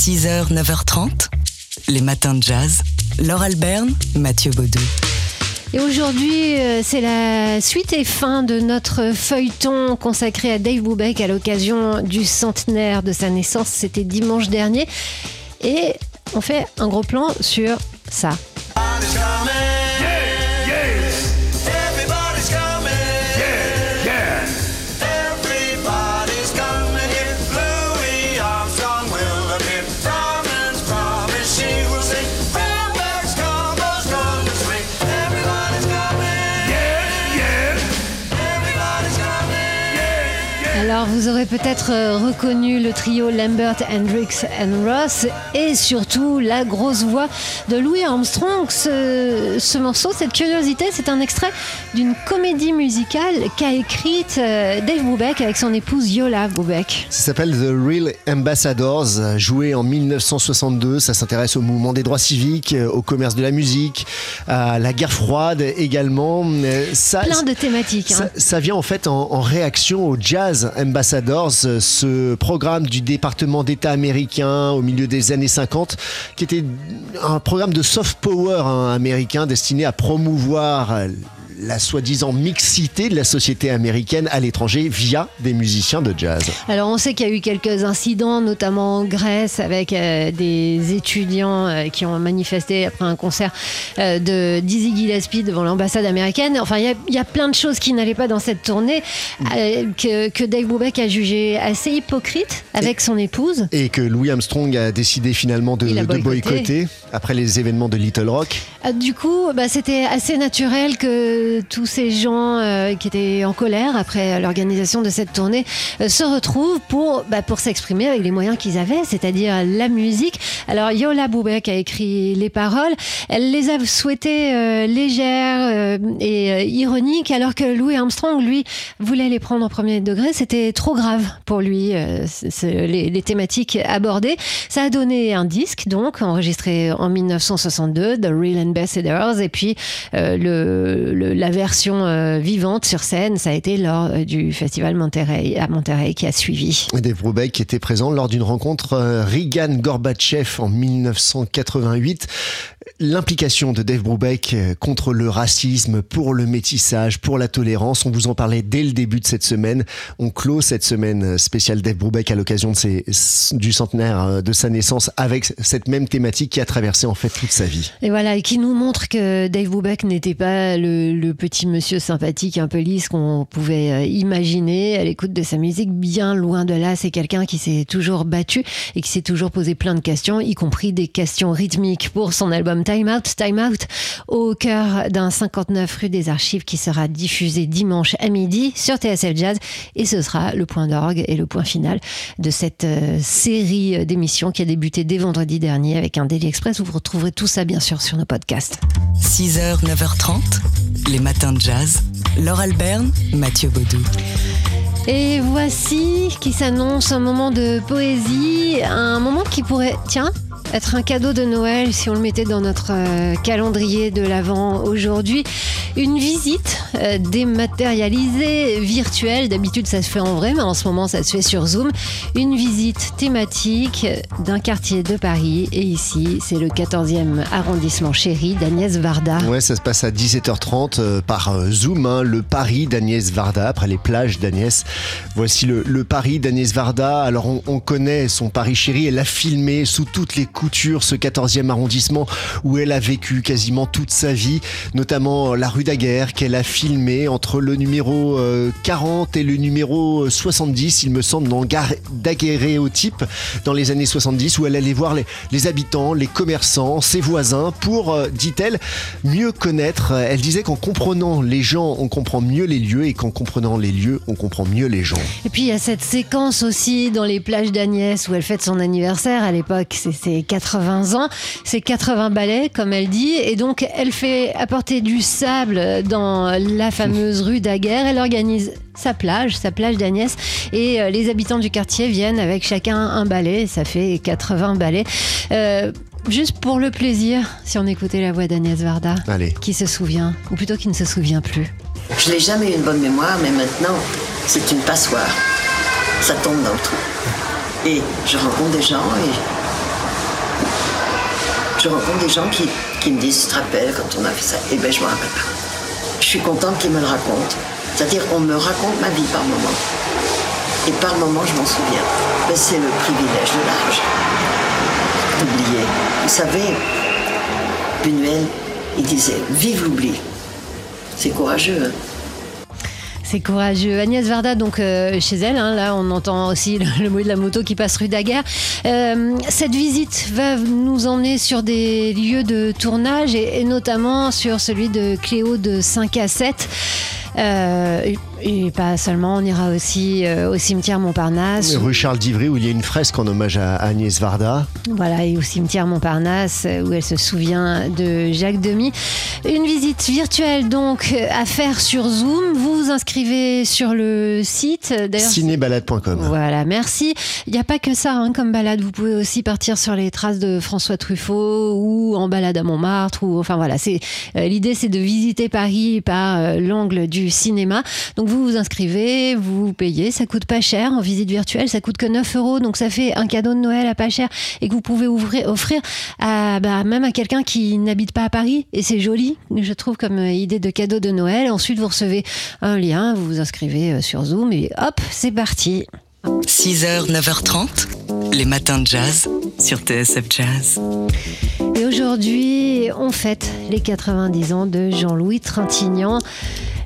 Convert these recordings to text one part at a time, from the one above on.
6h, 9h30, les matins de jazz. Laure Alberne, Mathieu Baudou. Et aujourd'hui, euh, c'est la suite et fin de notre feuilleton consacré à Dave Brubeck à l'occasion du centenaire de sa naissance. C'était dimanche dernier. Et on fait un gros plan sur ça. Alors, vous aurez peut-être euh, reconnu le trio Lambert, Hendrix and Ross et surtout la grosse voix de Louis Armstrong. Ce, ce morceau, cette curiosité, c'est un extrait d'une comédie musicale qu'a écrite euh, Dave Brubeck avec son épouse Yola Brubeck. Ça s'appelle The Real Ambassadors, joué en 1962. Ça s'intéresse au mouvement des droits civiques, euh, au commerce de la musique, à la guerre froide également. Ça, Plein de thématiques. hein. ça, ça vient en fait en, en réaction au Jazz Ambassadors, euh, ce programme du département d'État américain au milieu des années 50, qui était un programme de soft power hein, américain destiné à promouvoir la soi-disant mixité de la société américaine à l'étranger via des musiciens de jazz. Alors on sait qu'il y a eu quelques incidents, notamment en Grèce, avec euh, des étudiants euh, qui ont manifesté après un concert euh, de Dizzy Gillespie devant l'ambassade américaine. Enfin, il y a- il y, a plein de choses qui n'allaient pas dans cette tournée que, que Dave Brubeck a jugé assez hypocrite avec son épouse. Et que Louis Armstrong a décidé finalement de, boycotter après les événements de Little Rock. Ah, Du coup, bah, c'était assez naturel que tous ces gens euh, qui étaient en colère après l'organisation de cette tournée euh, se retrouvent pour, bah, pour s'exprimer avec les moyens qu'ils avaient, c'est-à-dire la musique. Alors Yola Boubek a écrit les paroles. Elle les a souhaitées euh, légères euh, et euh, ironiques, alors que Louis Armstrong, lui, voulait les prendre en premier degré. C'était trop grave pour lui, euh, les, les thématiques abordées. Ça a donné un disque, donc, enregistré en 1962, The Real Ambassadors, et puis euh, le, le- la version euh, vivante sur scène, ça a été lors euh, du festival Monterrey, à Monterrey qui a suivi. Dave Brubeck était présent lors d'une rencontre Reagan-Gorbatchev en 1988. L'implication de Dave Brubeck contre le racisme, pour le métissage, pour la tolérance, on vous en parlait dès le début de cette semaine. On clôt cette semaine spéciale Dave Brubeck à l'occasion de ses- du centenaire de sa naissance avec cette même thématique qui a traversé en fait toute sa vie. Et voilà, et qui nous montre que Dave Brubeck n'était pas le, petit monsieur sympathique, un peu lisse qu'on pouvait euh, imaginer à l'écoute de sa musique. Bien loin de là, c'est quelqu'un qui s'est toujours battu et qui s'est toujours posé plein de questions, y compris des questions rythmiques pour son album Time Out. Time Out, au cœur d'un 59 rue des Archives qui sera diffusé dimanche à midi sur TSF Jazz. Et ce sera le point d'orgue et le point final de cette euh, série d'émissions qui a débuté dès vendredi dernier avec un Daily Express. Vous retrouverez tout ça bien sûr sur nos podcasts. 6h, 9h30, les matins de jazz. Laure Alberne, Mathieu Baudou. Et voici qui s'annonce un moment de poésie, un moment qui pourrait, tiens, être un cadeau de Noël si on le mettait dans notre euh, calendrier de l'Avent aujourd'hui. Une visite euh, dématérialisée, virtuelle. D'habitude, ça se fait en vrai, mais en ce moment, ça se fait sur Zoom. Une visite thématique d'un quartier de Paris. Et ici, c'est le 14e arrondissement chéri d'Agnès Varda. Ouais, ça se passe à 17h30 euh, par Zoom, hein, le Paris d'Agnès Varda, après les plages d'Agnès. Voici le, le Paris d'Agnès Varda. Alors on, on connaît son Paris chéri, elle a filmé sous toutes les coutures ce 14e arrondissement où elle a vécu quasiment toute sa vie, notamment la rue Daguerre qu'elle a filmé entre le numéro euh, 40 et le numéro 70, il me semble, dans daguerréotype dans les années 70 où elle allait voir les, les habitants, les commerçants, ses voisins pour, euh, dit-elle, mieux connaître. Elle disait qu'en comprenant les gens, on comprend mieux les lieux et qu'en comprenant les lieux, on comprend mieux les gens. Et puis il y a cette séquence aussi dans les plages d'Agnès où elle fête son anniversaire. À l'époque, c'est ses 80 ans. C'est 80 balais, comme elle dit. Et donc, elle fait apporter du sable dans la fameuse rue Daguerre. Elle organise sa plage, sa plage d'Agnès. Et euh, les habitants du quartier viennent avec chacun un balai. Ça fait 80 balais. Euh, juste pour le plaisir, si on écoutait la voix d'Agnès Varda, Allez. qui se souvient, ou plutôt qui ne se souvient plus. Je n'ai jamais eu une bonne mémoire, mais maintenant, c'est une passoire. Ça tombe dans le trou. Et je rencontre des gens et je rencontre des gens qui, me disent, tu te rappelles quand on a fait ça? Eh ben, je me rappelle pas. Je suis contente qu'ils me le racontent. C'est-à-dire, on me raconte ma vie par moment. Et par moment, je m'en souviens. Ben, c'est le privilège de l'âge. D'oublier. Vous savez, Buñuel, il disait, vive l'oubli. C'est courageux, hein? C'est courageux. Agnès Varda, donc euh, chez elle, hein, là on entend aussi le, bruit de la moto qui passe rue Daguerre. Euh, cette visite va nous emmener sur des lieux de tournage et, notamment sur celui de Cléo de 5 à 7. Euh, et, pas seulement, on ira aussi euh, au cimetière Montparnasse. Rue Charles d'Ivry où il y a une fresque en hommage à Agnès Varda. Voilà, et au cimetière Montparnasse, euh, où elle se souvient de Jacques Demy. Une visite virtuelle donc à faire sur Zoom. Vous vous inscrivez sur le site. Cinébalade.com. voilà, merci. Il n'y a pas que ça hein, comme balade. Vous pouvez aussi partir sur les traces de François Truffaut ou en balade à Montmartre. Ou enfin voilà, c'est euh, l'idée, c'est de visiter Paris par euh, l'angle du cinéma. Donc vous vous inscrivez, vous payez, ça coûte pas cher en visite virtuelle, ça coûte que 9 euros. Donc ça fait un cadeau de Noël à pas cher et que vous pouvez ouvrir, offrir à bah, même à quelqu'un qui n'habite pas à Paris. Et c'est joli, je trouve, comme euh, idée de cadeau de Noël. Ensuite, vous recevez un lien, vous vous inscrivez euh, sur Zoom et hop, c'est parti. 6h, 9h30, les matins de jazz sur TSF Jazz. Et aujourd'hui, on fête les 90 ans de Jean-Louis Trintignant.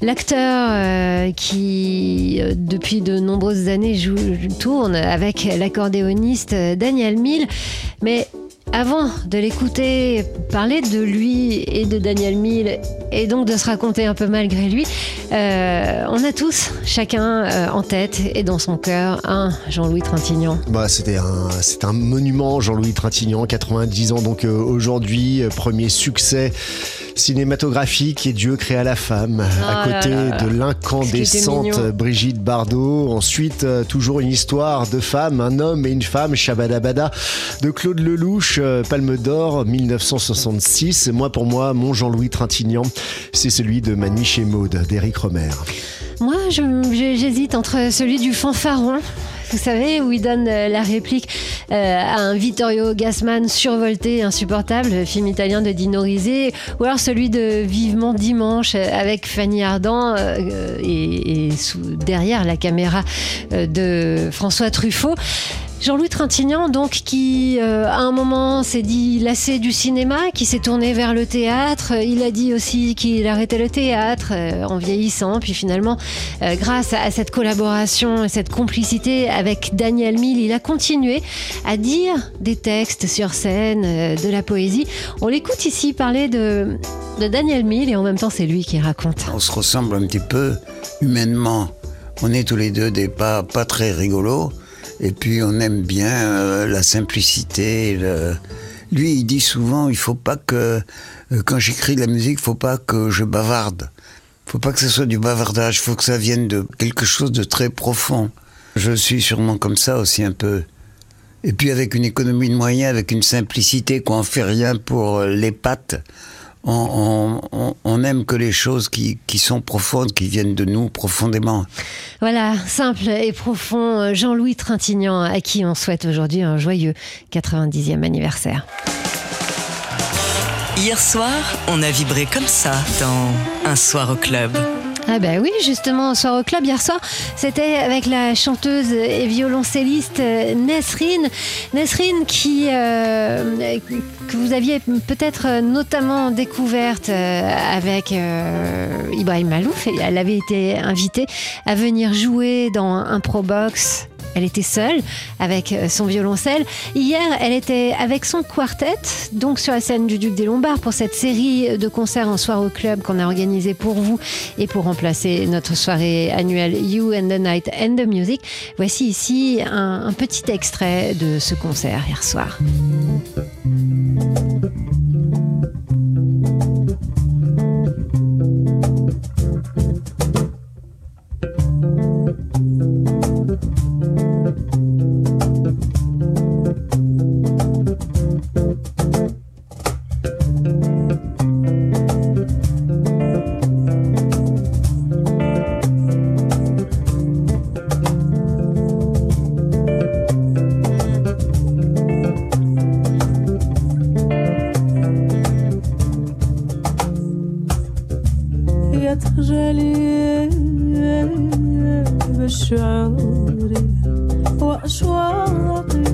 L'acteur euh, qui, euh, depuis de nombreuses années, joue, tourne avec l'accordéoniste euh, Daniel Mille. Mais avant de l'écouter parler de lui et de Daniel Mille, et donc de se raconter un peu malgré lui, euh, on a tous, chacun euh, en tête et dans son cœur, un Jean-Louis Trintignant. Bah, c'était un, c'est un monument, Jean-Louis Trintignant, 90 ans, donc euh, aujourd'hui, premier succès cinématographique et Dieu créa la femme, à Oh là côté là là. de l'incandescente. Brigitte Bardot. Ensuite, toujours une histoire de femme, un homme et une femme, Shabadabada, de Claude Lelouch, Palme d'Or, 1966. Moi, pour moi, mon Jean-Louis Trintignant, c'est celui de Ma nuit chez Maude, d'Éric Romer. Moi, j'hésite entre celui du fanfaron. Vous savez, où il donne euh, la réplique euh, à un Vittorio Gassman survolté, insupportable, film italien de Dino Risi, ou alors celui de Vivement Dimanche euh, avec Fanny Ardant et, et derrière la caméra de François Truffaut. Jean-Louis Trintignant, donc, qui euh, à un moment s'est dit lassé du cinéma, qui s'est tourné vers le théâtre. Il a dit aussi qu'il arrêtait le théâtre euh, en vieillissant. Puis finalement, euh, grâce à, cette collaboration et cette complicité avec Daniel Mille, il a continué à dire des textes sur scène, de la poésie. On l'écoute ici parler de, de Daniel Mille et en même temps, c'est lui qui raconte. On se ressemble un petit peu humainement. On est tous les deux des pas, pas très rigolos. Et puis on aime bien euh, la simplicité. Lui, il dit souvent, il faut pas que euh, quand j'écris de la musique, il faut pas que je bavarde. faut pas que ce soit du bavardage. Il faut que ça vienne de quelque chose de très profond. Je suis sûrement comme ça aussi un peu. Et puis avec une économie de moyens, avec une simplicité qu'on fait rien pour euh, les pattes, on, on- on- aime que les choses qui, qui sont profondes, qui viennent de nous profondément. Voilà, simple et profond, euh, Jean-Louis Trintignant, à qui on souhaite aujourd'hui un joyeux 90e anniversaire. Hier soir, on a vibré comme ça dans Un soir au club. Ah ben oui, justement, soir au club hier soir, c'était avec la chanteuse et violoncelliste euh, Nesrine. Nesrine qui, euh, que vous aviez peut-être euh, notamment découverte avec Ibrahim Malouf. Elle avait été invitée à venir jouer dans un Probox. Elle était seule avec euh, son violoncelle. Hier, elle était avec son quartet, donc sur la scène du Duc des Lombards, pour cette série de concerts en soir au club qu'on a organisé pour vous et pour remplacer notre soirée annuelle You and the Night and the Music. Voici ici un, un petit extrait de ce concert hier soir. بشعوري وأشواقي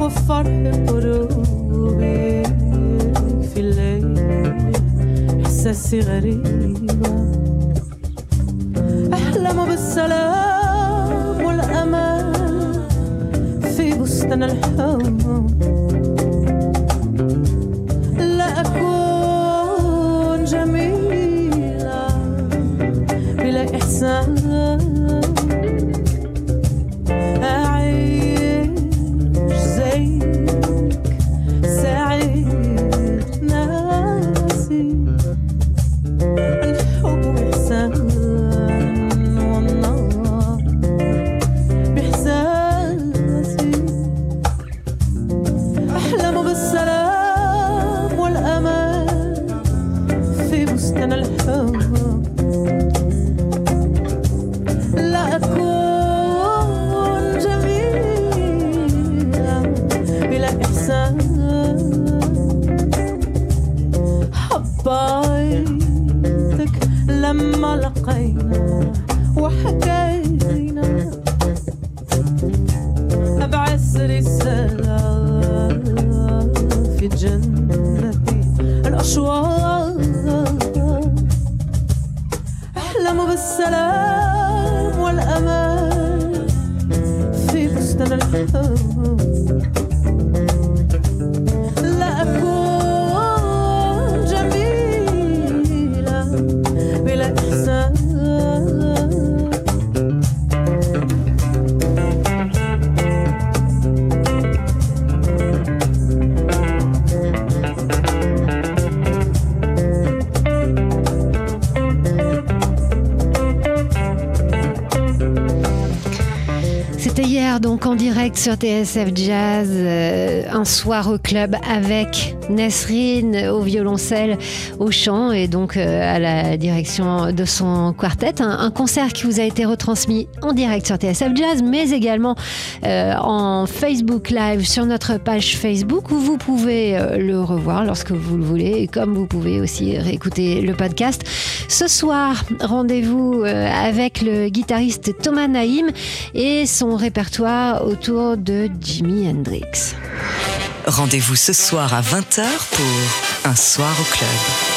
وفرح قلوبي في الليل. إحساسي غريبة أحلم بالسلام والأمان في بستان الحب. لما لقينا وحكينا C'était hier donc en direct sur TSF Jazz, euh, un soir au club avec Nesrine au violoncelle, au chant et donc euh, à la direction de son quartet. Un, concert qui vous a été retransmis en direct sur TSF Jazz, mais également euh, en Facebook Live sur notre page Facebook où vous pouvez le revoir lorsque vous le voulez et comme vous pouvez aussi réécouter le podcast. Ce soir, rendez-vous avec le guitariste Thomas Naïm et son répertoire autour de Jimi Hendrix. Rendez-vous ce soir à 20h pour Un soir au club.